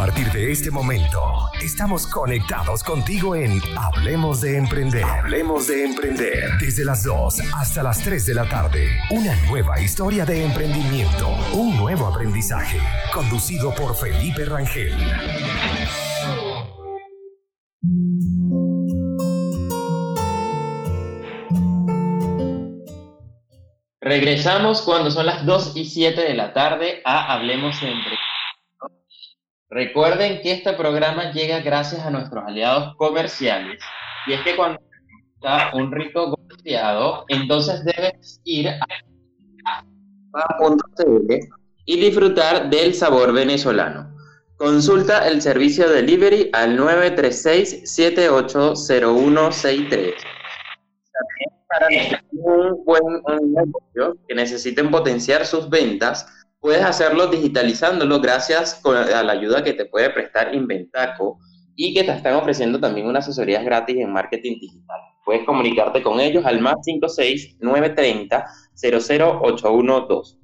partir de este momento, estamos conectados contigo en Hablemos de Emprender. Hablemos de Emprender. Desde las 2 hasta las 3 de la tarde. Una nueva historia de emprendimiento. Un nuevo aprendizaje. Conducido por Felipe Rangel. Regresamos cuando son las 2 y 7 de la tarde a Hablemos de Emprender. Recuerden que este programa llega gracias a nuestros aliados comerciales. Y es que cuando está un rico golpeado, entonces debes ir a y disfrutar del sabor venezolano. Consulta el servicio delivery al 936-780163. También para un buen negocio que necesiten potenciar sus ventas, puedes hacerlo digitalizándolo gracias a la ayuda que te puede prestar Inventaco y que te están ofreciendo también unas asesorías gratis en marketing digital. Puedes comunicarte con ellos al más 56 930 00812.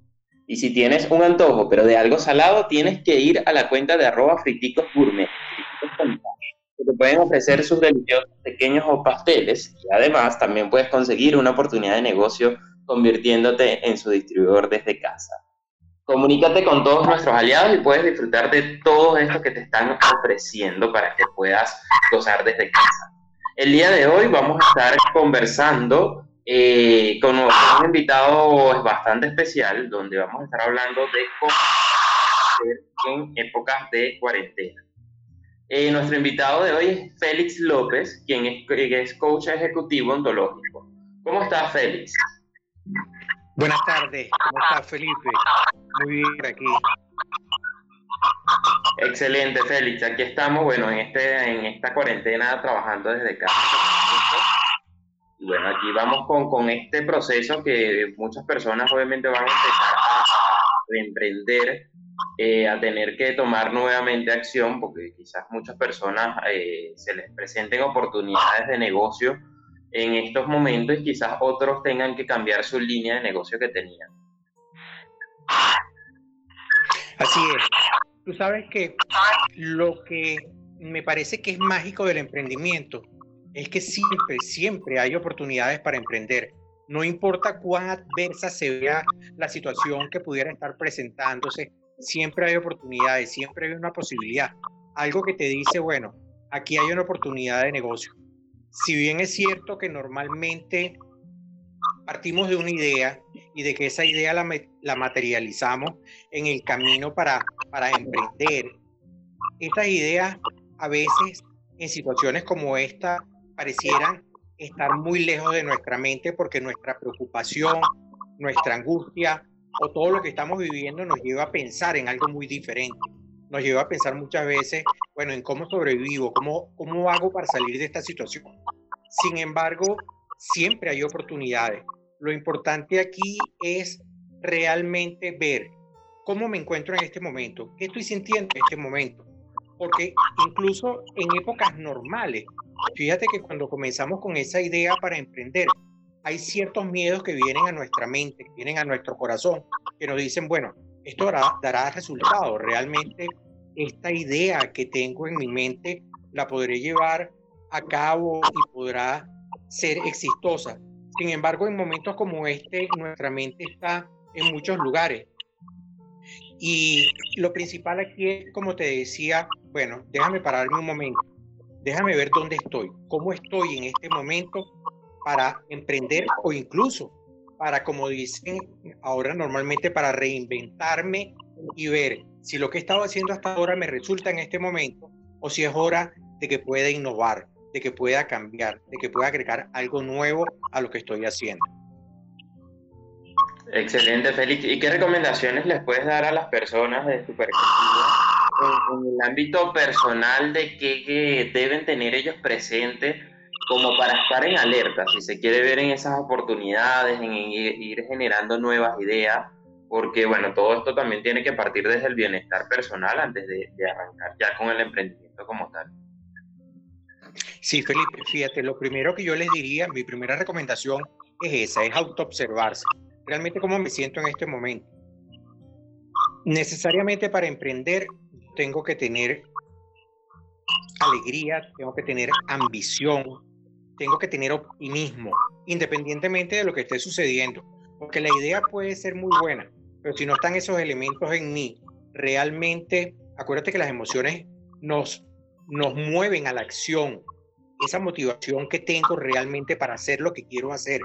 Y si tienes un antojo, pero de algo salado, tienes que ir a la cuenta de arroba friticos gourmet. Te pueden ofrecer sus deliciosos pequeños o pasteles y además también puedes conseguir una oportunidad de negocio convirtiéndote en su distribuidor desde casa. Comunícate con todos nuestros aliados y puedes disfrutar de todo esto que te están ofreciendo para que puedas gozar desde casa. El día de hoy vamos a estar conversando eh, con un invitado bastante especial, donde vamos a estar hablando de cómo en épocas de cuarentena. Eh, nuestro invitado de hoy es Félix López, quien es, es coach ejecutivo ontológico. ¿Cómo estás, Félix? Buenas tardes, ¿cómo estás Felipe? Muy bien aquí. Excelente, Félix. Aquí estamos, bueno, en este, en esta cuarentena trabajando desde casa. Y bueno, aquí vamos con, con este proceso que muchas personas obviamente van a empezar a, emprender, eh, a tener que tomar nuevamente acción, porque quizás muchas personas eh, se les presenten oportunidades de negocio en estos momentos quizás otros tengan que cambiar su línea de negocio que tenían. Así es. Tú sabes que lo que me parece que es mágico del emprendimiento es que siempre, siempre hay oportunidades para emprender. No importa cuán adversa se vea la situación que pudiera estar presentándose, siempre hay oportunidades, siempre hay una posibilidad. Algo que te dice, bueno, aquí hay una oportunidad de negocio si bien es cierto que normalmente partimos de una idea y de que esa idea la, materializamos en el camino para, para emprender, estas ideas a veces en situaciones como esta parecieran estar muy lejos de nuestra mente porque nuestra preocupación, nuestra angustia o todo lo que estamos viviendo nos lleva a pensar en algo muy diferente. Nos lleva a pensar muchas veces, bueno, en cómo sobrevivo, cómo, cómo hago para salir de esta situación. Sin embargo, siempre hay oportunidades. Lo importante aquí es realmente ver cómo me encuentro en este momento, qué estoy sintiendo en este momento. Porque incluso en épocas normales, fíjate que cuando comenzamos con esa idea para emprender, hay ciertos miedos que vienen a nuestra mente, que vienen a nuestro corazón, que nos dicen, bueno, esto dará, dará resultados. Realmente esta idea que tengo en mi mente la podré llevar a cabo y podrá ser exitosa. Sin embargo, en momentos como este, nuestra mente está en muchos lugares. Y lo principal aquí es, como te decía, bueno, déjame pararme un momento, déjame ver dónde estoy, cómo estoy en este momento para emprender o incluso para, como dicen ahora normalmente, para reinventarme y ver si lo que he estado haciendo hasta ahora me resulta en este momento o si es hora de que pueda innovar, de que pueda cambiar, de que pueda agregar algo nuevo a lo que estoy haciendo. Excelente, Félix. ¿Y qué recomendaciones les puedes dar a las personas de tu perspectiva en, el ámbito personal de qué deben tener ellos presentes como para estar en alerta, si se quiere ver en esas oportunidades, en ir generando nuevas ideas, porque bueno, todo esto también tiene que partir desde el bienestar personal antes de, de arrancar ya con el emprendimiento como tal. Sí, Felipe, fíjate, lo primero que yo les diría, mi primera recomendación es esa, es autoobservarse. Realmente cómo me siento en este momento. Necesariamente para emprender tengo que tener alegría, tengo que tener ambición, tengo que tener optimismo, independientemente de lo que esté sucediendo. Porque la idea puede ser muy buena, pero si no están esos elementos en mí, realmente, acuérdate que las emociones nos, nos mueven a la acción. Esa motivación que tengo realmente para hacer lo que quiero hacer.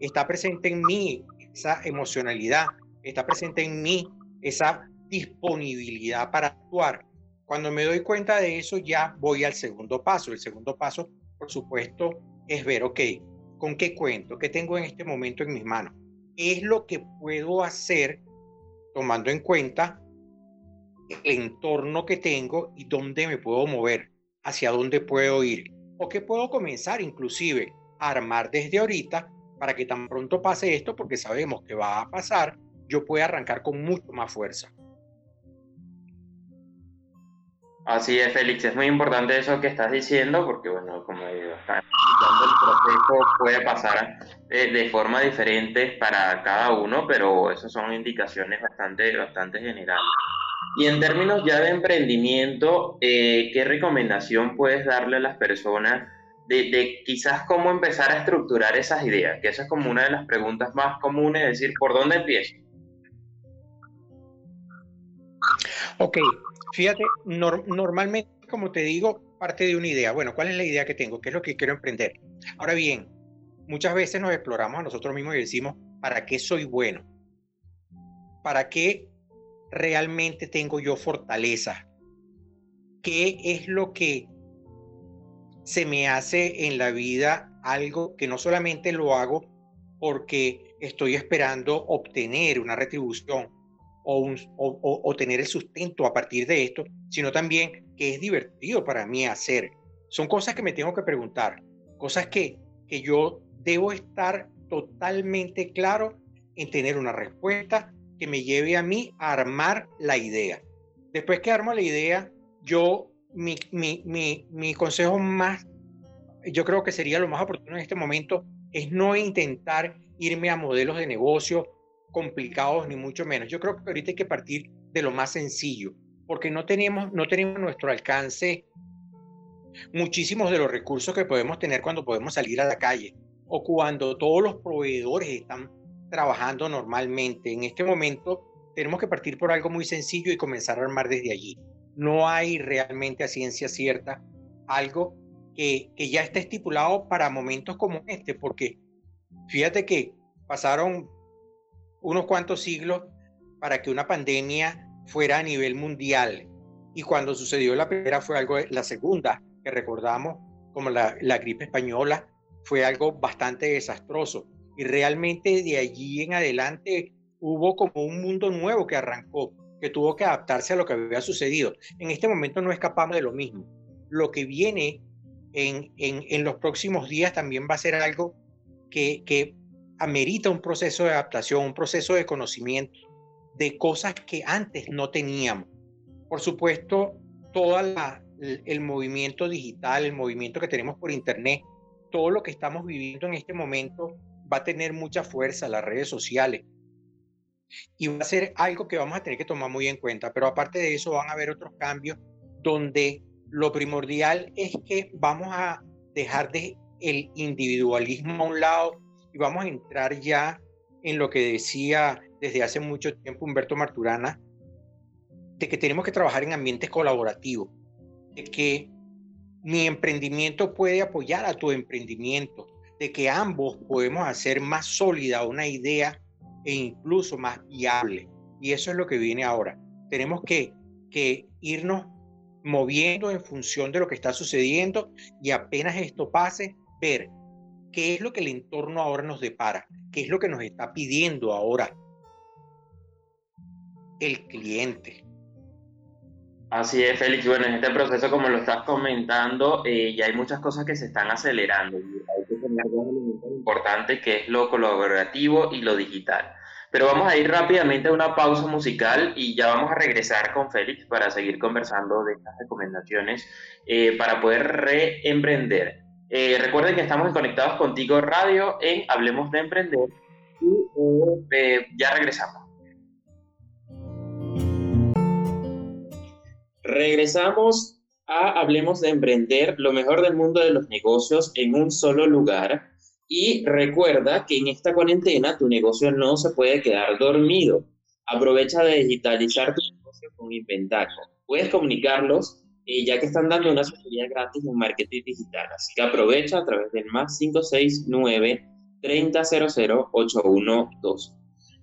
Está presente en mí esa emocionalidad, está presente en mí esa disponibilidad para actuar. Cuando me doy cuenta de eso, ya voy al segundo paso. El segundo paso, por supuesto, es ver, ok, ¿con qué cuento? ¿Qué tengo en este momento en mis manos? es lo que puedo hacer tomando en cuenta el entorno que tengo y dónde me puedo mover, hacia dónde puedo ir? O qué puedo comenzar inclusive a armar desde ahorita para que tan pronto pase esto, porque sabemos que va a pasar, yo pueda arrancar con mucho más fuerza. Así es, Félix, es muy importante eso que estás diciendo, porque bueno, como digo, el proceso puede pasar de, forma diferente para cada uno, pero esas son indicaciones bastante, bastante generales. Y en términos ya de emprendimiento, eh, ¿qué recomendación puedes darle a las personas de, de, quizás cómo empezar a estructurar esas ideas? Que esa es como una de las preguntas más comunes, es decir, ¿por dónde empiezo? Ok, Fíjate, normalmente, como te digo, parte de una idea. Bueno, ¿cuál es la idea que tengo? ¿Qué es lo que quiero emprender? Ahora bien, muchas veces nos exploramos a nosotros mismos y decimos, ¿para qué soy bueno? ¿Para qué realmente tengo yo fortaleza? ¿Qué es lo que se me hace en la vida algo que no solamente lo hago porque estoy esperando obtener una retribución o, tener el sustento a partir de esto, sino también que es divertido para mí hacer. Son cosas que me tengo que preguntar, cosas que, que yo debo estar totalmente claro en tener una respuesta que me lleve a mí a armar la idea. Después que armo la idea, yo, mi, mi, mi, mi consejo más, yo creo que sería lo más oportuno en este momento, es no intentar irme a modelos de negocio complicados ni mucho menos. Yo creo que ahorita hay que partir de lo más sencillo, porque no tenemos, no tenemos nuestro alcance muchísimos de los recursos que podemos tener cuando podemos salir a la calle o cuando todos los proveedores están trabajando normalmente. En este momento tenemos que partir por algo muy sencillo y comenzar a armar desde allí. No hay realmente a ciencia cierta algo que, que ya está estipulado para momentos como este, porque fíjate que pasaron unos cuantos siglos para que una pandemia fuera a nivel mundial. Y cuando sucedió la primera fue algo, la segunda, que recordamos como la, la gripe española, fue algo bastante desastroso. Y realmente de allí en adelante hubo como un mundo nuevo que arrancó, que tuvo que adaptarse a lo que había sucedido. En este momento no escapamos de lo mismo. Lo que viene en, en, en los próximos días también va a ser algo que, que amerita un proceso de adaptación, un proceso de conocimiento de cosas que antes no teníamos. Por supuesto, todo el movimiento digital, el movimiento que tenemos por Internet, todo lo que estamos viviendo en este momento va a tener mucha fuerza, las redes sociales. Y va a ser algo que vamos a tener que tomar muy en cuenta. Pero aparte de eso, van a haber otros cambios donde lo primordial es que vamos a dejar de el individualismo a un lado y vamos a entrar ya en lo que decía desde hace mucho tiempo Humberto Marturana, de que tenemos que trabajar en ambientes colaborativos, de que mi emprendimiento puede apoyar a tu emprendimiento, de que ambos podemos hacer más sólida una idea e incluso más viable. Y eso es lo que viene ahora. Tenemos que, que irnos moviendo en función de lo que está sucediendo y apenas esto pase, ver qué es lo que el entorno ahora nos depara, qué es lo que nos está pidiendo ahora el cliente. Así es, Félix. Bueno, en este proceso, como lo estás comentando, eh, ya hay muchas cosas que se están acelerando. Y hay que tener dos elementos importantes, que es lo colaborativo y lo digital. Pero vamos a ir rápidamente a una pausa musical y ya vamos a regresar con Félix para seguir conversando de estas recomendaciones eh, para poder reemprender. Eh, recuerden que estamos conectados contigo radio en Hablemos de Emprender y eh, ya regresamos. Regresamos a Hablemos de Emprender, lo mejor del mundo de los negocios en un solo lugar. Y recuerda que en esta cuarentena tu negocio no se puede quedar dormido. Aprovecha de digitalizar tu negocio con Inventaco. Puedes comunicarlos eh, ya que están dando una asesoría gratis en marketing digital. Así que aprovecha a través del más 569 3000 812.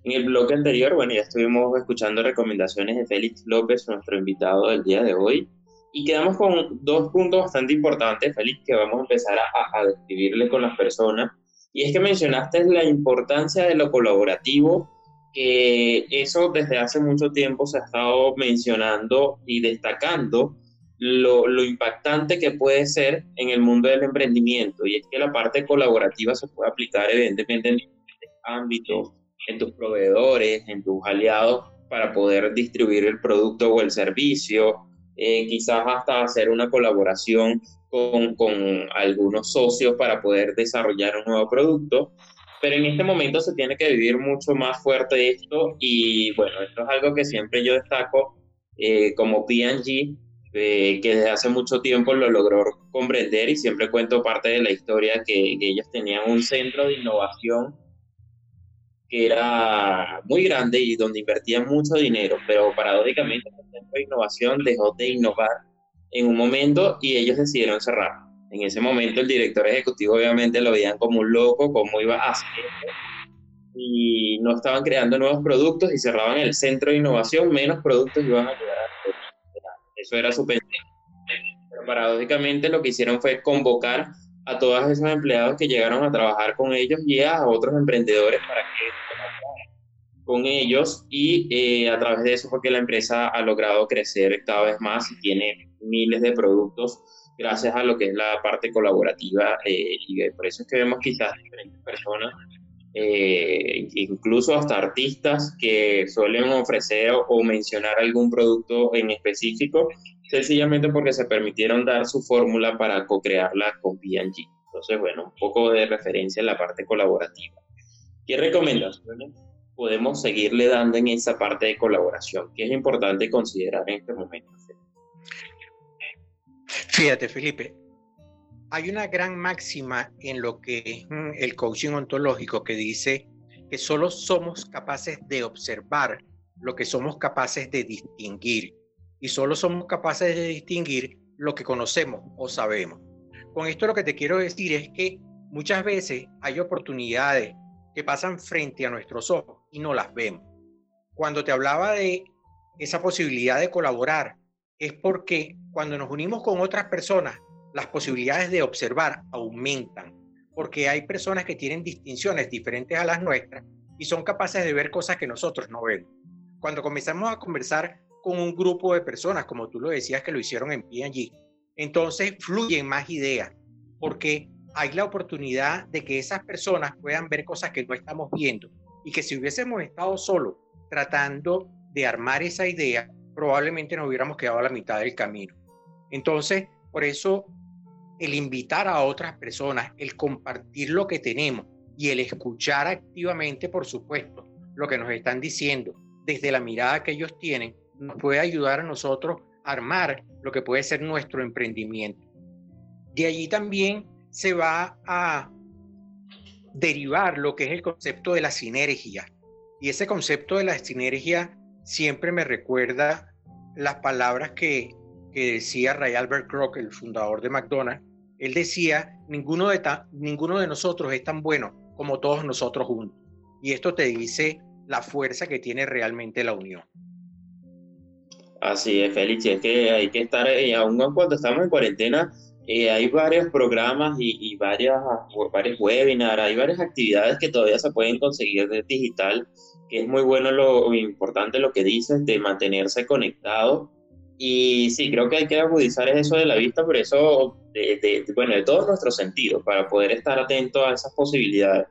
En el bloque anterior, bueno, ya estuvimos escuchando recomendaciones de Félix López, nuestro invitado del día de hoy, y quedamos con dos puntos bastante importantes, Félix, que vamos a empezar a, a describirle con las personas. Y es que mencionaste la importancia de lo colaborativo, que eso desde hace mucho tiempo se ha estado mencionando y destacando lo, lo, impactante que puede ser en el mundo del emprendimiento. Y es que la parte colaborativa se puede aplicar evidentemente en diferentes ámbitos, en tus proveedores, en tus aliados, para poder distribuir el producto o el servicio, eh, quizás hasta hacer una colaboración con, con algunos socios para poder desarrollar un nuevo producto. Pero en este momento se tiene que vivir mucho más fuerte esto y bueno, esto es algo que siempre yo destaco eh, como P&G, eh, que desde hace mucho tiempo lo logró comprender y siempre cuento parte de la historia que, ellos tenían un centro de innovación que era muy grande y donde invertían mucho dinero, pero paradójicamente el centro de innovación dejó de innovar en un momento y ellos decidieron cerrar. En ese momento el director ejecutivo obviamente lo veían como un loco, como iba a hacer y no estaban creando nuevos productos y cerraban el centro de innovación, menos productos iban a Eso era su pensamiento. Pero paradójicamente lo que hicieron fue convocar a todos esos empleados que llegaron a trabajar con ellos y a otros emprendedores para que con ellos y eh, a través de eso fue que la empresa ha logrado crecer cada vez más y tiene miles de productos gracias a lo que es la parte colaborativa eh, y por eso es que vemos quizás diferentes personas eh, incluso hasta artistas que suelen ofrecer o mencionar algún producto en específico sencillamente porque se permitieron dar su fórmula para co-crearla con P&G. Entonces, bueno, un poco de referencia en la parte colaborativa. ¿Qué recomendaciones podemos seguirle dando en esa parte de colaboración? ¿Qué es importante considerar en este momento? Fíjate, Felipe, hay una gran máxima en lo que es mm, el coaching ontológico que dice que solo somos capaces de observar lo que somos capaces de distinguir y solo somos capaces de distinguir lo que conocemos o sabemos. Con esto lo que te quiero decir es que muchas veces hay oportunidades que pasan frente a nuestros ojos y no las vemos. Cuando te hablaba de esa posibilidad de colaborar, es porque cuando nos unimos con otras personas, las posibilidades de observar aumentan, porque hay personas que tienen distinciones diferentes a las nuestras y son capaces de ver cosas que nosotros no vemos. Cuando comenzamos a conversar con un grupo de personas, como tú lo decías que lo hicieron en P&G. Entonces fluyen más ideas, porque hay la oportunidad de que esas personas puedan ver cosas que no estamos viendo y que si hubiésemos estado solos tratando de armar esa idea, probablemente nos hubiéramos quedado a la mitad del camino. Entonces, por eso el invitar a otras personas, el compartir lo que tenemos y el escuchar activamente, por supuesto, lo que nos están diciendo desde la mirada que ellos tienen, nos puede ayudar a nosotros a armar lo que puede ser nuestro emprendimiento. De allí también se va a derivar lo que es el concepto de la sinergia. Y ese concepto de la sinergia siempre me recuerda las palabras que, que decía Ray Albert Kroc, el fundador de McDonald's. Él decía, ninguno de, ninguno de nosotros es tan bueno como todos nosotros juntos. Y esto te dice la fuerza que tiene realmente la unión. Así es, Félix, es que hay que estar, eh, aún cuando estamos en cuarentena, eh, hay varios programas y, y varias, varios webinars, hay varias actividades que todavía se pueden conseguir de digital, que es muy bueno lo importante lo que dices de mantenerse conectado. Y sí, creo que hay que agudizar eso de la vista, por eso, de, bueno, de todos nuestros sentidos, para poder estar atento a esas posibilidades.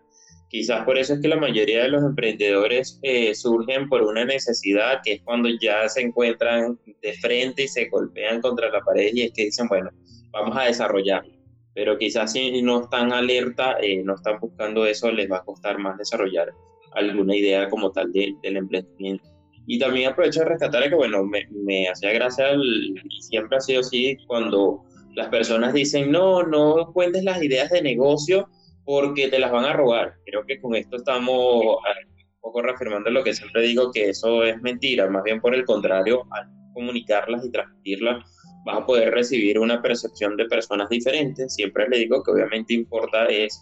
Quizás por eso es que la mayoría de los emprendedores eh, surgen por una necesidad, que es cuando ya se encuentran de frente y se golpean contra la pared y es que dicen, bueno, vamos a desarrollarlo. Pero quizás si no están alerta, eh, no están buscando eso, les va a costar más desarrollar alguna idea como tal del emprendimiento. Y también aprovecho de rescatar que, bueno, me, me hacía gracia, y siempre ha sido así, cuando las personas dicen, no, no cuentes las ideas de negocio porque te las van a robar. Creo que con esto estamos un poco reafirmando lo que siempre digo, que eso es mentira. Más bien por el contrario, al comunicarlas y transmitirlas, vas a poder recibir una percepción de personas diferentes. Siempre le digo que obviamente importa es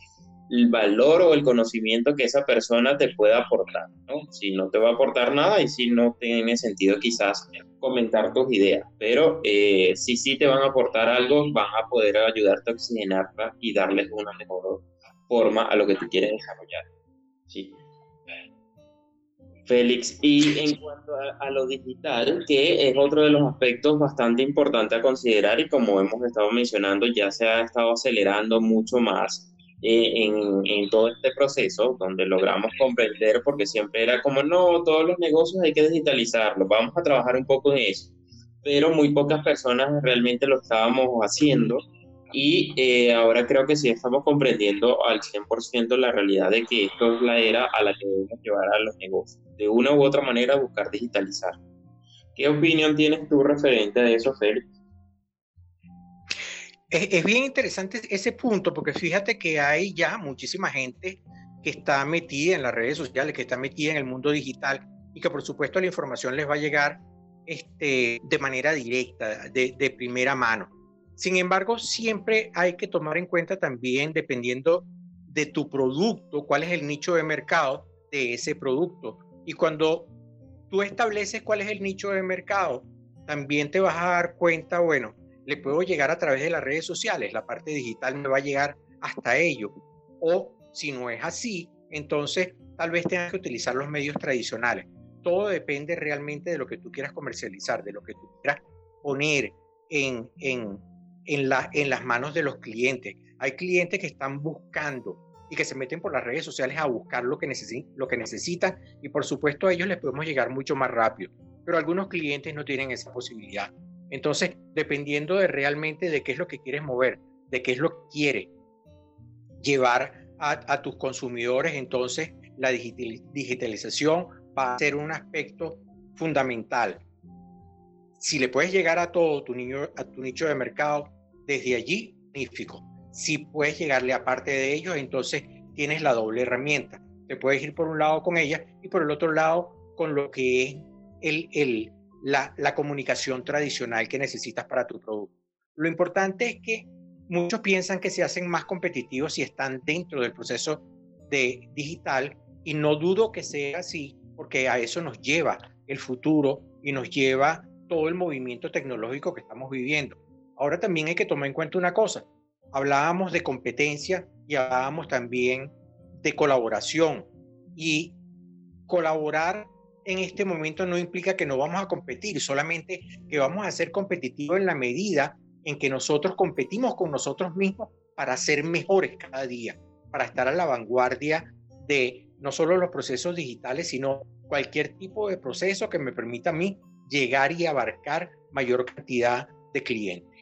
el valor o el conocimiento que esa persona te pueda aportar. Si no te va a aportar nada y si no tiene sentido quizás comentar tus ideas, pero eh, si sí te van a aportar algo, van a poder ayudarte a oxigenarla y darles una mejor forma a lo que tú quieres desarrollar. Sí. Félix, y en cuanto a, lo digital, que es otro de los aspectos bastante importantes a considerar y como hemos estado mencionando, ya se ha estado acelerando mucho más eh, en, en, todo este proceso, donde logramos comprender, porque siempre era como, no, todos los negocios hay que digitalizarlos, vamos a trabajar un poco en eso, pero muy pocas personas realmente lo estábamos haciendo y eh, ahora creo que sí estamos comprendiendo al 100% la realidad de que esto es la era a la que debemos llevar a los negocios. De una u otra manera buscar digitalizar. ¿Qué opinión tienes tú referente a eso, Félix? Es, bien interesante ese punto, porque fíjate que hay ya muchísima gente que está metida en las redes sociales, que está metida en el mundo digital y que por supuesto la información les va a llegar este, de manera directa, de, de primera mano. Sin embargo, siempre hay que tomar en cuenta también, dependiendo de tu producto, cuál es el nicho de mercado de ese producto. Y cuando tú estableces cuál es el nicho de mercado, también te vas a dar cuenta, bueno, le puedo llegar a través de las redes sociales, la parte digital me va a llegar hasta ello. O si no es así, entonces tal vez tengas que utilizar los medios tradicionales. Todo depende realmente de lo que tú quieras comercializar, de lo que tú quieras poner en, en, en, la, en las manos de los clientes. Hay clientes que están buscando y que se meten por las redes sociales a buscar lo que, lo que necesitan y por supuesto a ellos les podemos llegar mucho más rápido, pero algunos clientes no tienen esa posibilidad. Entonces, dependiendo de realmente de qué es lo que quieres mover, de qué es lo que quieres llevar a, tus consumidores, entonces la digitalización va a ser un aspecto fundamental si le puedes llegar a todo tu, a tu nicho de mercado desde allí, magnífico. Si puedes llegarle a parte de ellos, entonces tienes la doble herramienta. Te puedes ir por un lado con ella y por el otro lado con lo que es el, el, la, comunicación tradicional que necesitas para tu producto. Lo importante es que muchos piensan que se hacen más competitivos si están dentro del proceso de digital y no dudo que sea así porque a eso nos lleva el futuro y nos lleva todo el movimiento tecnológico que estamos viviendo. Ahora también hay que tomar en cuenta una cosa. Hablábamos de competencia y hablábamos también de colaboración. Y colaborar en este momento no implica que no vamos a competir, solamente que vamos a ser competitivos en la medida en que nosotros competimos con nosotros mismos para ser mejores cada día, para estar a la vanguardia de no solo los procesos digitales, sino cualquier tipo de proceso que me permita a mí llegar y abarcar mayor cantidad de clientes.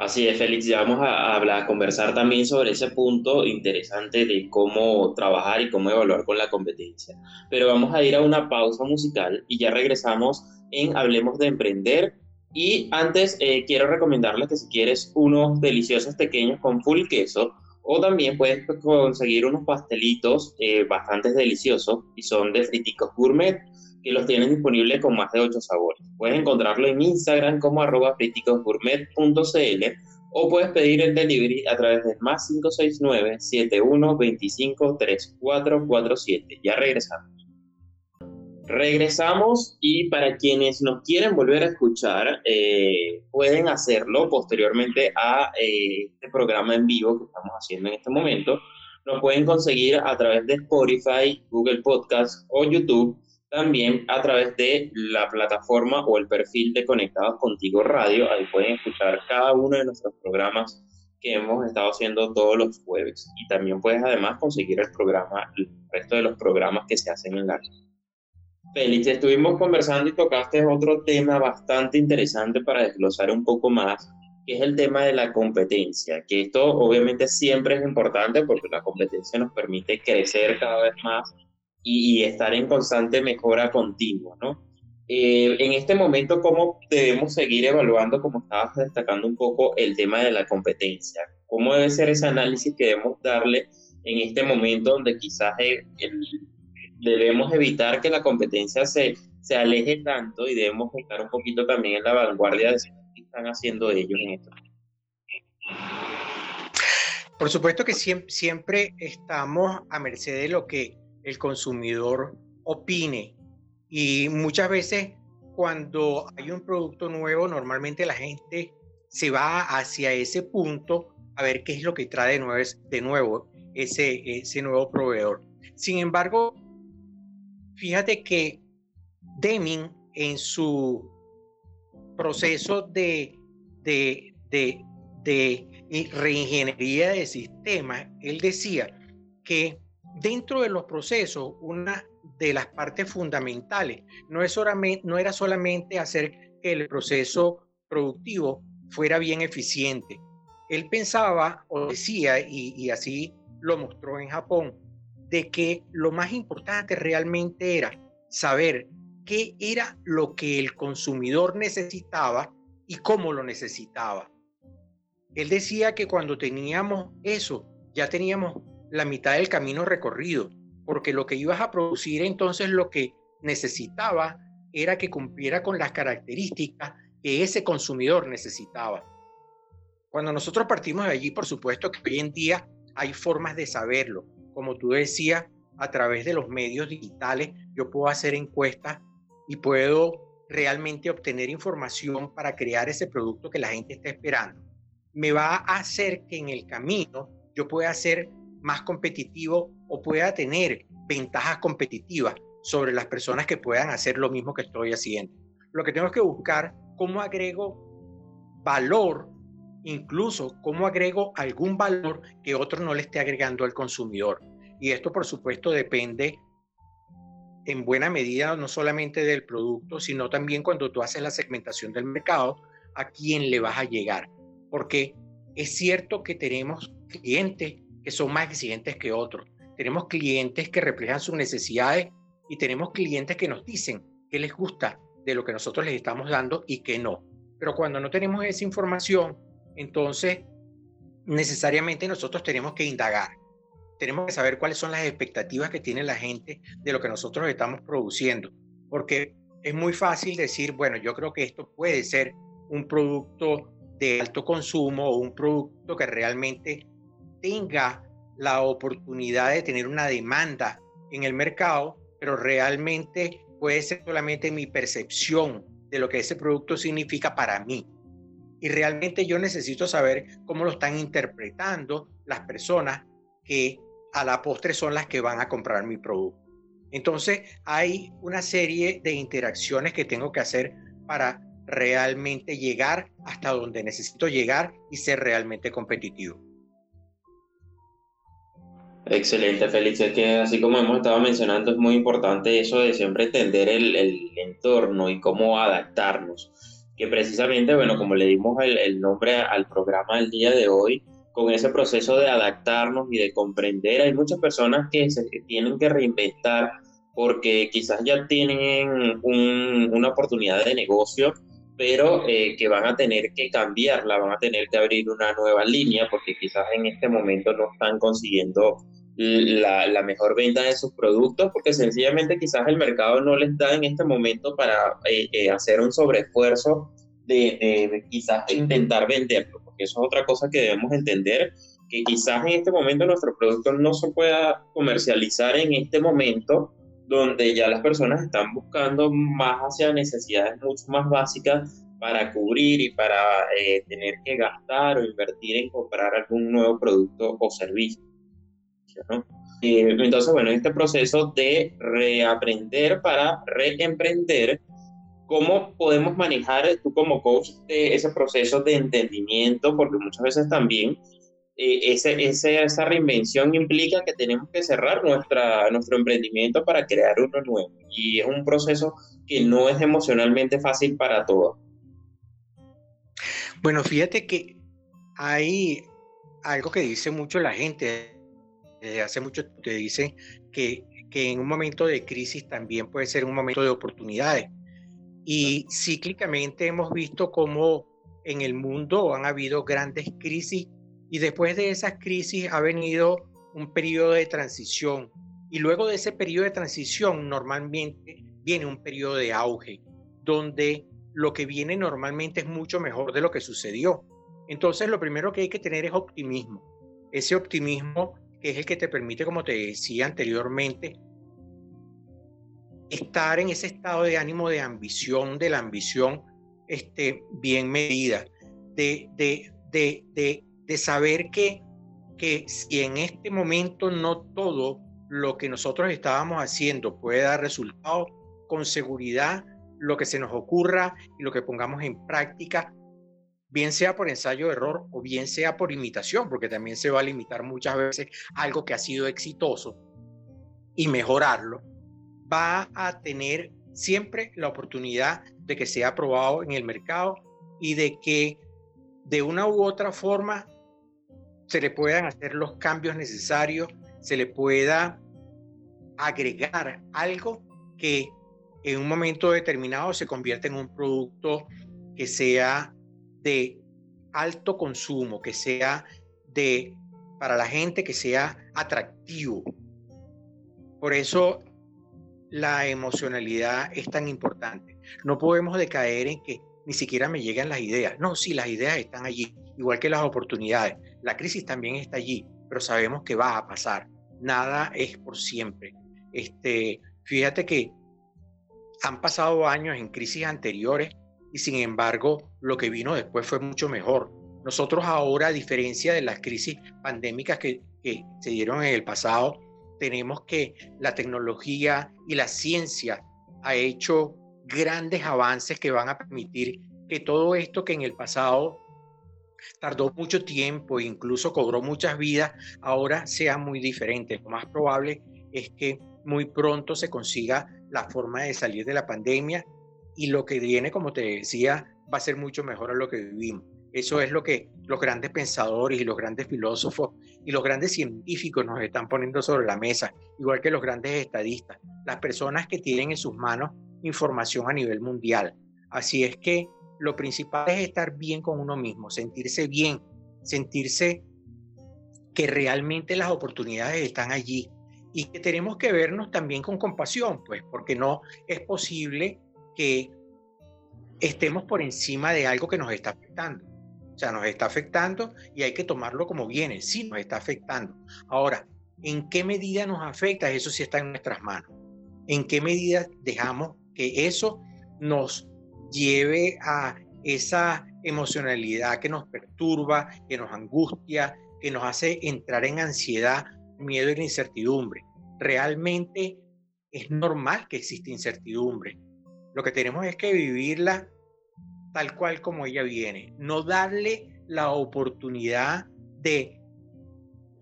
Así es, Félix, ya vamos a, hablar, a conversar también sobre ese punto interesante de cómo trabajar y cómo evaluar con la competencia. Pero vamos a ir a una pausa musical y ya regresamos en Hablemos de Emprender. Y antes eh, quiero recomendarles que si quieres unos deliciosos pequeños con full queso, o también puedes conseguir unos pastelitos eh, bastante deliciosos y son de friticos gourmet que los tienen disponibles con más de 8 sabores. Puedes encontrarlo en Instagram como arroba friticosgourmet.cl o puedes pedir el delivery a través de más 569 7125 3447. Ya regresamos. Regresamos y para quienes nos quieren volver a escuchar, eh, pueden hacerlo posteriormente a eh, este programa en vivo que estamos haciendo en este momento. Lo pueden conseguir a través de Spotify, Google Podcast o YouTube también a través de la plataforma o el perfil de Conectados Contigo Radio. Ahí pueden escuchar cada uno de nuestros programas que hemos estado haciendo todos los jueves. Y también puedes además conseguir el programa, el resto de los programas que se hacen en la red. Félix, estuvimos conversando y tocaste otro tema bastante interesante para desglosar un poco más, que es el tema de la competencia, que esto obviamente siempre es importante porque la competencia nos permite crecer cada vez más y, estar en constante mejora continua, ¿no? Eh, en este momento, ¿cómo debemos seguir evaluando, como estabas destacando un poco, el tema de la competencia? ¿Cómo debe ser ese análisis que debemos darle en este momento donde quizás debemos evitar que la competencia se, se aleje tanto y debemos estar un poquito también en la vanguardia de lo que están haciendo ellos en esto? Por supuesto que siempre, siempre estamos a merced de lo que el consumidor opine. Y muchas veces cuando hay un producto nuevo, normalmente la gente se va hacia ese punto a ver qué es lo que trae de nuevo, ese, ese nuevo proveedor. Sin embargo, fíjate que Deming en su proceso de, de, de, de reingeniería de sistemas, él decía que dentro de los procesos, una de las partes fundamentales no, es solamente, no era solamente hacer que el proceso productivo fuera bien eficiente. Él pensaba o decía, y, y así lo mostró en Japón, de que lo más importante realmente era saber qué era lo que el consumidor necesitaba y cómo lo necesitaba. Él decía que cuando teníamos eso, ya teníamos la mitad del camino recorrido, porque lo que ibas a producir entonces lo que necesitaba era que cumpliera con las características que ese consumidor necesitaba. Cuando nosotros partimos de allí, por supuesto que hoy en día hay formas de saberlo. Como tú decías, a través de los medios digitales yo puedo hacer encuestas y puedo realmente obtener información para crear ese producto que la gente está esperando. Me va a hacer que en el camino yo pueda hacer más competitivo o pueda tener ventajas competitivas sobre las personas que puedan hacer lo mismo que estoy haciendo. Lo que tengo que buscar, cómo agrego valor, incluso cómo agrego algún valor que otro no le esté agregando al consumidor. Y esto, por supuesto, depende en buena medida no solamente del producto, sino también cuando tú haces la segmentación del mercado, a quién le vas a llegar. Porque es cierto que tenemos clientes que son más exigentes que otros. Tenemos clientes que reflejan sus necesidades y tenemos clientes que nos dicen qué les gusta de lo que nosotros les estamos dando y qué no. Pero cuando no tenemos esa información, entonces necesariamente nosotros tenemos que indagar. Tenemos que saber cuáles son las expectativas que tiene la gente de lo que nosotros estamos produciendo. Porque es muy fácil decir, bueno, yo creo que esto puede ser un producto de alto consumo o un producto que realmente tenga la oportunidad de tener una demanda en el mercado, pero realmente puede ser solamente mi percepción de lo que ese producto significa para mí. Y realmente yo necesito saber cómo lo están interpretando las personas que a la postre son las que van a comprar mi producto. Entonces hay una serie de interacciones que tengo que hacer para realmente llegar hasta donde necesito llegar y ser realmente competitivo. Excelente, Félix. Es que así como hemos estado mencionando, es muy importante eso de siempre entender el, el entorno y cómo adaptarnos. Que precisamente, bueno, como le dimos el, nombre al programa del día de hoy, con ese proceso de adaptarnos y de comprender, hay muchas personas que se tienen que reinventar porque quizás ya tienen un, una oportunidad de negocio, pero eh, que van a tener que cambiarla, van a tener que abrir una nueva línea porque quizás en este momento no están consiguiendo la, mejor venta de sus productos, porque sencillamente quizás el mercado no les da en este momento para eh, eh, hacer un sobreesfuerzo de, de, quizás intentar venderlo, porque eso es otra cosa que debemos entender, que quizás en este momento nuestro producto no se pueda comercializar en este momento donde ya las personas están buscando más hacia necesidades mucho más básicas para cubrir y para eh, tener que gastar o invertir en comprar algún nuevo producto o servicio. Eh, entonces, bueno, este proceso de reaprender para reemprender, ¿cómo podemos manejar tú como coach ese proceso de entendimiento? Porque muchas veces también eh, ese, esa reinvención implica que tenemos que cerrar nuestra, nuestro emprendimiento para crear uno nuevo. Y es un proceso que no es emocionalmente fácil para todos. Bueno, fíjate que hay algo que dice mucho la gente hace mucho te dicen que, que en un momento de crisis también puede ser un momento de oportunidades. Y cíclicamente hemos visto cómo en el mundo han habido grandes crisis y después de esas crisis ha venido un periodo de transición. Y luego de ese periodo de transición normalmente viene un periodo de auge, donde lo que viene normalmente es mucho mejor de lo que sucedió. Entonces lo primero que hay que tener es optimismo. Ese optimismo que es el que te permite, como te decía anteriormente, estar en ese estado de ánimo de ambición, de la ambición este, bien medida, de, de, saber que, que si en este momento no todo lo que nosotros estábamos haciendo puede dar resultados, con seguridad lo que se nos ocurra y lo que pongamos en práctica bien sea por ensayo de error o bien sea por imitación, porque también se va a limitar muchas veces algo que ha sido exitoso y mejorarlo, va a tener siempre la oportunidad de que sea aprobado en el mercado y de que de una u otra forma se le puedan hacer los cambios necesarios, se le pueda agregar algo que en un momento determinado se convierta en un producto que sea de alto consumo, que sea de para la gente que sea atractivo. Por eso la emocionalidad es tan importante. No podemos decaer en que ni siquiera me llegan las ideas. No, sí, las ideas están allí, igual que las oportunidades. La crisis también está allí, pero sabemos que va a pasar. Nada es por siempre. Este, fíjate que han pasado años en crisis anteriores y sin embargo lo que vino después fue mucho mejor. Nosotros ahora, a diferencia de las crisis pandémicas que, se dieron en el pasado, tenemos que la tecnología y la ciencia ha hecho grandes avances que van a permitir que todo esto que en el pasado tardó mucho tiempo e incluso cobró muchas vidas, ahora sea muy diferente. Lo más probable es que muy pronto se consiga la forma de salir de la pandemia y lo que viene, como te decía, va a ser mucho mejor a lo que vivimos. Eso es lo que los grandes pensadores y los grandes filósofos y los grandes científicos nos están poniendo sobre la mesa, igual que los grandes estadistas, las personas que tienen en sus manos información a nivel mundial. Así es que lo principal es estar bien con uno mismo, sentirse bien, sentirse que realmente las oportunidades están allí y que tenemos que vernos también con compasión, pues porque no es posible que estemos por encima de algo que nos está afectando. O sea, nos está afectando y hay que tomarlo como viene. Sí, nos está afectando. Ahora, ¿en qué medida nos afecta? Eso sí está en nuestras manos. ¿En qué medida dejamos que eso nos lleve a esa emocionalidad que nos perturba, que nos angustia, que nos hace entrar en ansiedad, miedo y incertidumbre? Realmente es normal que exista incertidumbre lo que tenemos es que vivirla tal cual como ella viene, no darle la oportunidad de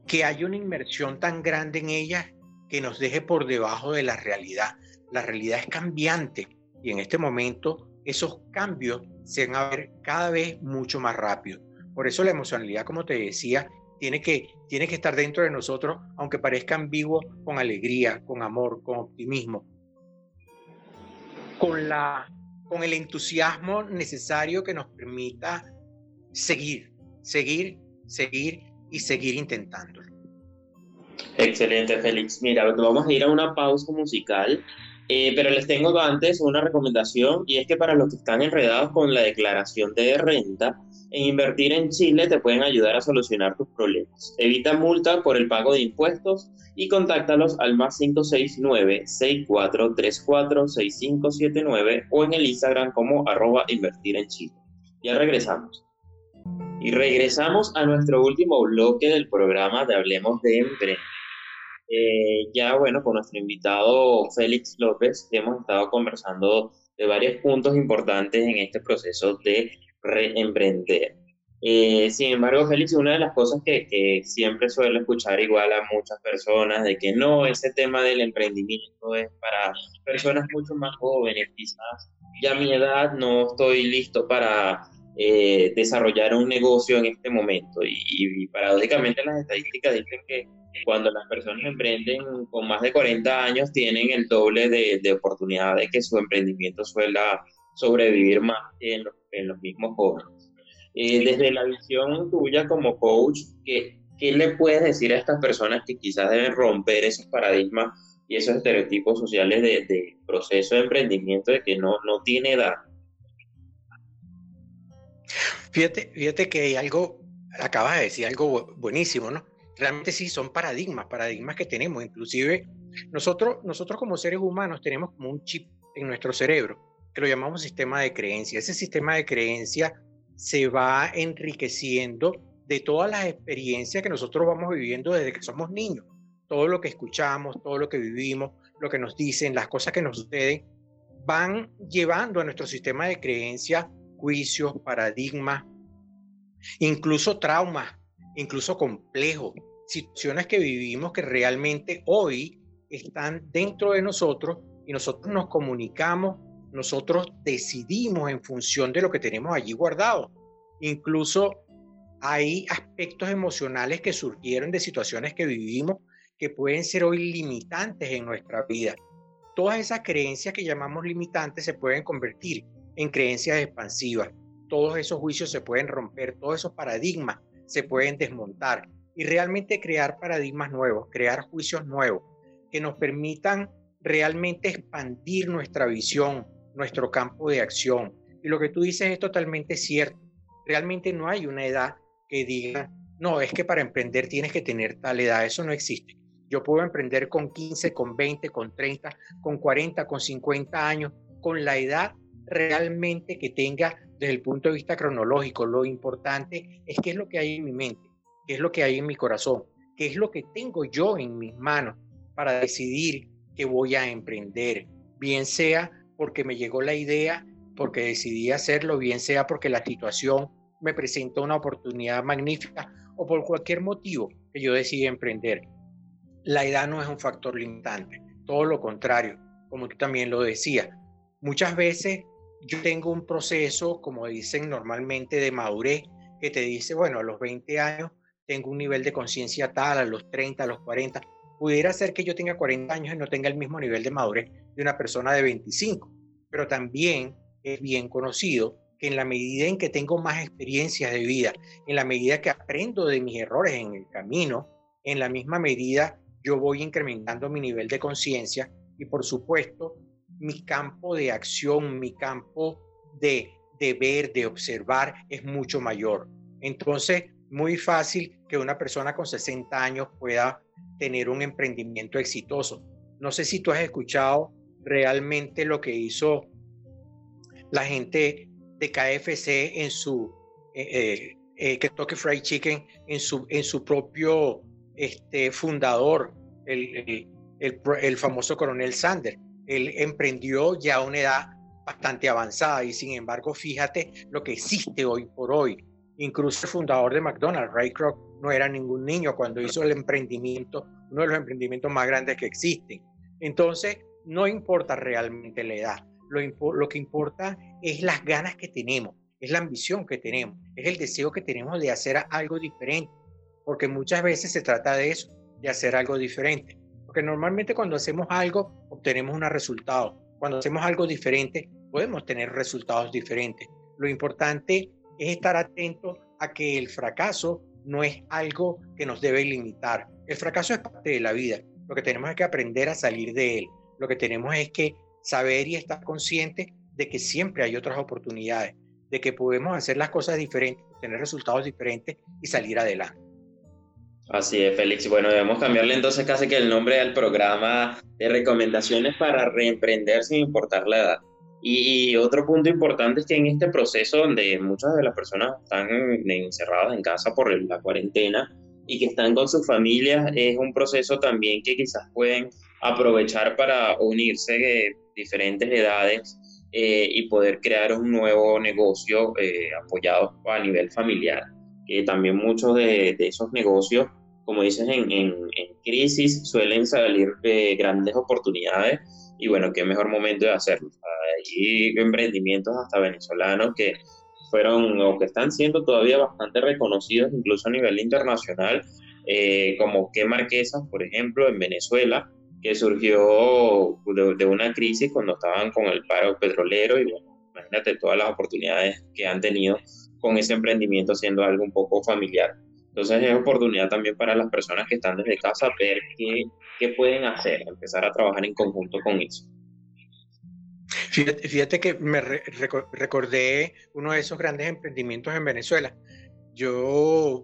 que haya una inmersión tan grande en ella que nos deje por debajo de la realidad. La realidad es cambiante y en este momento esos cambios se van a ver cada vez mucho más rápido. Por eso la emocionalidad, como te decía, tiene que, tiene que estar dentro de nosotros, aunque parezca ambiguo, con alegría, con amor, con optimismo, con, la, con el entusiasmo necesario que nos permita seguir, seguir, seguir y seguir intentándolo. Excelente, Félix. Mira, vamos a ir a una pausa musical, eh, pero les tengo antes una recomendación y es que para los que están enredados con la declaración de renta, en invertir en Chile te pueden ayudar a solucionar tus problemas. Evita multa por el pago de impuestos y contáctalos al más 569-6434-6579 o en el Instagram como arroba invertir en Chile. Ya regresamos. Y regresamos a nuestro último bloque del programa de Hablemos de Emprender. Eh, ya bueno, con nuestro invitado Félix López hemos estado conversando de varios puntos importantes en este proceso de reemprender. Eh, sin embargo, Félix, una de las cosas que, que, siempre suelo escuchar igual a muchas personas, de que no, ese tema del emprendimiento es para personas mucho más jóvenes, quizás ya a mi edad no estoy listo para eh, desarrollar un negocio en este momento. Y, y, paradójicamente las estadísticas dicen que cuando las personas emprenden con más de 40 años, tienen el doble de, de oportunidad de que su emprendimiento suela sobrevivir más en los, en los mismos jóvenes. Eh, desde la visión tuya como coach, ¿qué, ¿qué le puedes decir a estas personas que quizás deben romper esos paradigmas y esos estereotipos sociales de, de proceso de emprendimiento de que no, no tiene edad? Fíjate, fíjate que hay algo, acabas de decir algo buenísimo, ¿no? Realmente sí son paradigmas, paradigmas que tenemos. Inclusive nosotros, nosotros como seres humanos tenemos como un chip en nuestro cerebro que lo llamamos sistema de creencia. Ese sistema de creencia se va enriqueciendo de todas las experiencias que nosotros vamos viviendo desde que somos niños. Todo lo que escuchamos, todo lo que vivimos, lo que nos dicen, las cosas que nos suceden, van llevando a nuestro sistema de creencia juicios, paradigmas, incluso traumas, incluso complejos, situaciones que vivimos que realmente hoy están dentro de nosotros y nosotros nos comunicamos, nosotros decidimos en función de lo que tenemos allí guardado. Incluso hay aspectos emocionales que surgieron de situaciones que vivimos que pueden ser hoy limitantes en nuestra vida. Todas esas creencias que llamamos limitantes se pueden convertir en creencias expansivas. Todos esos juicios se pueden romper, todos esos paradigmas se pueden desmontar y realmente crear paradigmas nuevos, crear juicios nuevos que nos permitan realmente expandir nuestra visión, nuestro campo de acción. Y lo que tú dices es totalmente cierto. Realmente no hay una edad que diga, no, es que para emprender tienes que tener tal edad. Eso no existe. Yo puedo emprender con 15, con 20, con 30, con 40, con 50 años, con la edad realmente que tenga desde el punto de vista cronológico. Lo importante es qué es lo que hay en mi mente, qué es lo que hay en mi corazón, qué es lo que tengo yo en mis manos para decidir que voy a emprender, bien sea porque me llegó la idea, porque decidí hacerlo, bien sea porque la situación me presenta una oportunidad magnífica o por cualquier motivo que yo decidí emprender. La edad no es un factor limitante, todo lo contrario, como tú también lo decías. Muchas veces yo tengo un proceso, como dicen normalmente, de madurez, que te dice, bueno, a los 20 años tengo un nivel de conciencia tal, a los 30, a los 40. Pudiera ser que yo tenga 40 años y no tenga el mismo nivel de madurez de una persona de 25, pero también es bien conocido que en la medida en que tengo más experiencias de vida, en la medida que aprendo de mis errores en el camino, en la misma medida yo voy incrementando mi nivel de conciencia y por supuesto mi campo de acción, mi campo de, de ver, de observar es mucho mayor. Entonces, muy fácil que una persona con 60 años pueda tener un emprendimiento exitoso. No sé si tú has escuchado realmente lo que hizo la gente de KFC en su eh, eh, eh toque Fried Chicken en su, en su propio este, fundador, el, el, el famoso coronel Sanders él emprendió ya a una edad bastante avanzada y sin embargo fíjate lo que existe hoy por hoy. Incluso el fundador de McDonald's, Ray Kroc, no era ningún niño cuando hizo el emprendimiento, uno de los emprendimientos más grandes que existen. Entonces, no importa realmente la edad, lo, que importa es las ganas que tenemos, es la ambición que tenemos, es el deseo que tenemos de hacer algo diferente, porque muchas veces se trata de eso, de hacer algo diferente. Porque normalmente cuando hacemos algo obtenemos un resultado. Cuando hacemos algo diferente podemos tener resultados diferentes. Lo importante es estar atento a que el fracaso no es algo que nos debe limitar. El fracaso es parte de la vida. Lo que tenemos es que aprender a salir de él. Lo que tenemos es que saber y estar consciente de que siempre hay otras oportunidades, de que podemos hacer las cosas diferentes, tener resultados diferentes y salir adelante. Así es, Félix. Bueno, debemos cambiarle entonces casi que el nombre al programa de recomendaciones para reemprender sin importar la edad. Y, otro punto importante es que en este proceso donde muchas de las personas están encerradas en casa por la cuarentena y que están con sus familias, es un proceso también que quizás pueden aprovechar para unirse de diferentes edades eh, y poder crear un nuevo negocio eh, apoyado a nivel familiar. Que también muchos de, de esos negocios como dices, en, en, crisis suelen salir de grandes oportunidades y bueno, qué mejor momento de hacerlo. Hay emprendimientos hasta venezolanos que fueron o que están siendo todavía bastante reconocidos incluso a nivel internacional, eh, como que Marquesas, por ejemplo, en Venezuela, que surgió de, una crisis cuando estaban con el paro petrolero y bueno, imagínate todas las oportunidades que han tenido con ese emprendimiento siendo algo un poco familiar. Entonces es oportunidad también para las personas que están desde casa ver qué, qué pueden hacer, empezar a trabajar en conjunto con eso. Fíjate, que me recordé uno de esos grandes emprendimientos en Venezuela. Yo,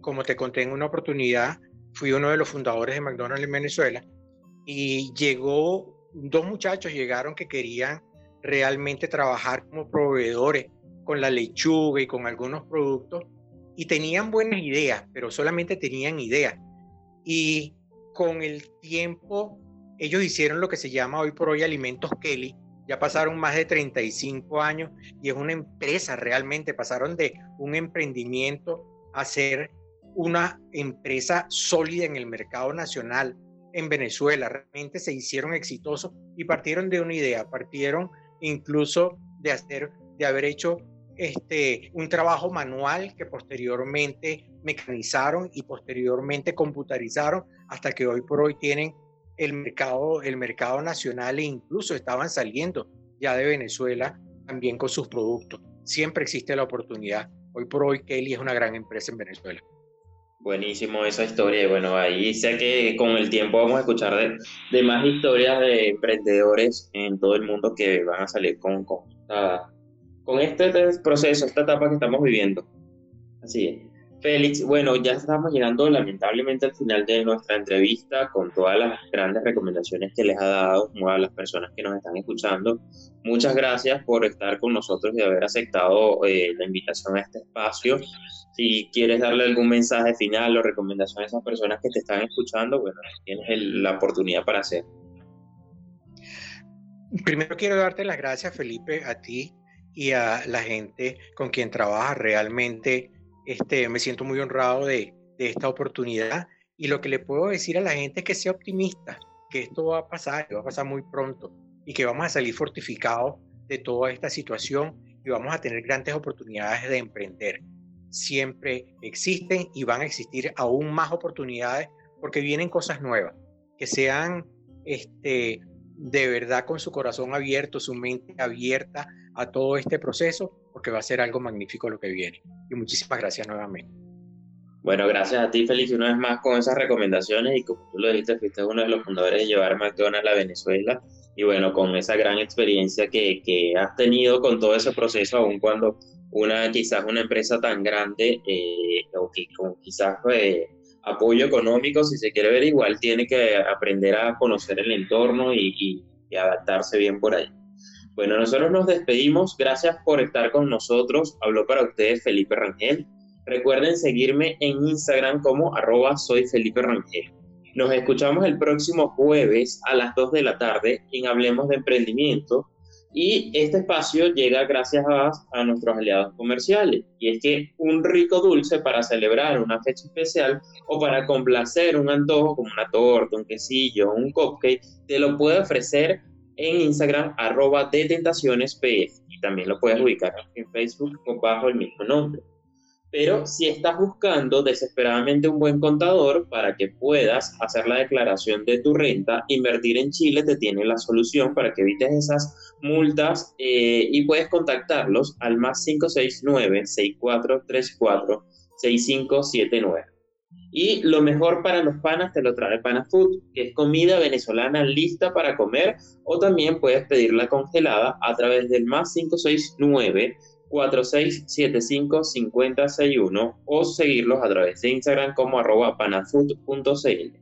como te conté en una oportunidad, fui uno de los fundadores de McDonald's en Venezuela y llegó, dos muchachos llegaron que querían realmente trabajar como proveedores con la lechuga y con algunos productos y tenían buenas ideas, pero solamente tenían ideas. Y con el tiempo ellos hicieron lo que se llama hoy por hoy Alimentos Kelly. Ya pasaron más de 35 años y es una empresa realmente. Pasaron de un emprendimiento a ser una empresa sólida en el mercado nacional en Venezuela. Realmente se hicieron exitosos y partieron de una idea. Partieron incluso de hacer, de haber hecho este, un trabajo manual que posteriormente mecanizaron y posteriormente computarizaron hasta que hoy por hoy tienen el mercado, el mercado nacional e incluso estaban saliendo ya de Venezuela también con sus productos. Siempre existe la oportunidad. Hoy por hoy Kelly es una gran empresa en Venezuela. Buenísimo esa historia. Bueno, ahí sé que con el tiempo vamos a escuchar de, de más historias de emprendedores en todo el mundo que van a salir con, con, con este proceso, esta etapa que estamos viviendo. Así es. Félix, bueno, ya estamos llegando lamentablemente al final de nuestra entrevista con todas las grandes recomendaciones que les ha dado a las personas que nos están escuchando. Muchas gracias por estar con nosotros y haber aceptado eh, la invitación a este espacio. Si quieres darle algún mensaje final o recomendación a esas personas que te están escuchando, bueno, tienes la oportunidad para hacer. Primero quiero darte las gracias, Felipe, a ti y a la gente con quien trabaja. Realmente este, me siento muy honrado de, esta oportunidad y lo que le puedo decir a la gente es que sea optimista, que esto va a pasar, que va a pasar muy pronto y que vamos a salir fortificados de toda esta situación y vamos a tener grandes oportunidades de emprender. Siempre existen y van a existir aún más oportunidades porque vienen cosas nuevas, que sean este, de verdad con su corazón abierto, su mente abierta a todo este proceso, porque va a ser algo magnífico lo que viene. Y muchísimas gracias nuevamente. Bueno, gracias a ti, Félix, una vez más con esas recomendaciones y como tú lo dijiste, fuiste uno de los fundadores de llevar McDonald's a Venezuela y bueno, con esa gran experiencia que, que has tenido con todo ese proceso, aun cuando una quizás una empresa tan grande eh, o que con quizás eh, apoyo económico, si se quiere ver igual, tiene que aprender a conocer el entorno y, y adaptarse bien por ahí. Bueno, nosotros nos despedimos. Gracias por estar con nosotros. Habló para ustedes Felipe Rangel. Recuerden seguirme en Instagram como arroba. Nos escuchamos el próximo jueves a las 2 de la tarde en Hablemos de Emprendimiento. Y este espacio llega gracias a, a, nuestros aliados comerciales. Y es que un rico dulce para celebrar una fecha especial o para complacer un antojo como una torta, un quesillo, un cupcake, te lo puede ofrecer en Instagram arroba de tentaciones y también lo puedes ubicar en Facebook bajo el mismo nombre. Pero si estás buscando desesperadamente un buen contador para que puedas hacer la declaración de tu renta, invertir en Chile te tiene la solución para que evites esas multas eh, y puedes contactarlos al más 569 6434 6579. Y lo mejor para los panas te lo trae Pana Food, que es comida venezolana lista para comer, o también puedes pedirla congelada a través del más 569 4675 o seguirlos a través de Instagram como arroba panafood.cl.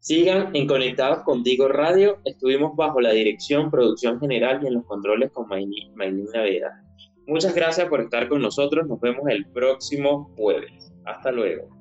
Sigan en Conectados Contigo Radio. Estuvimos bajo la dirección, producción general y en los controles con Maylin Naveda. Muchas gracias por estar con nosotros. Nos vemos el próximo jueves. Hasta luego.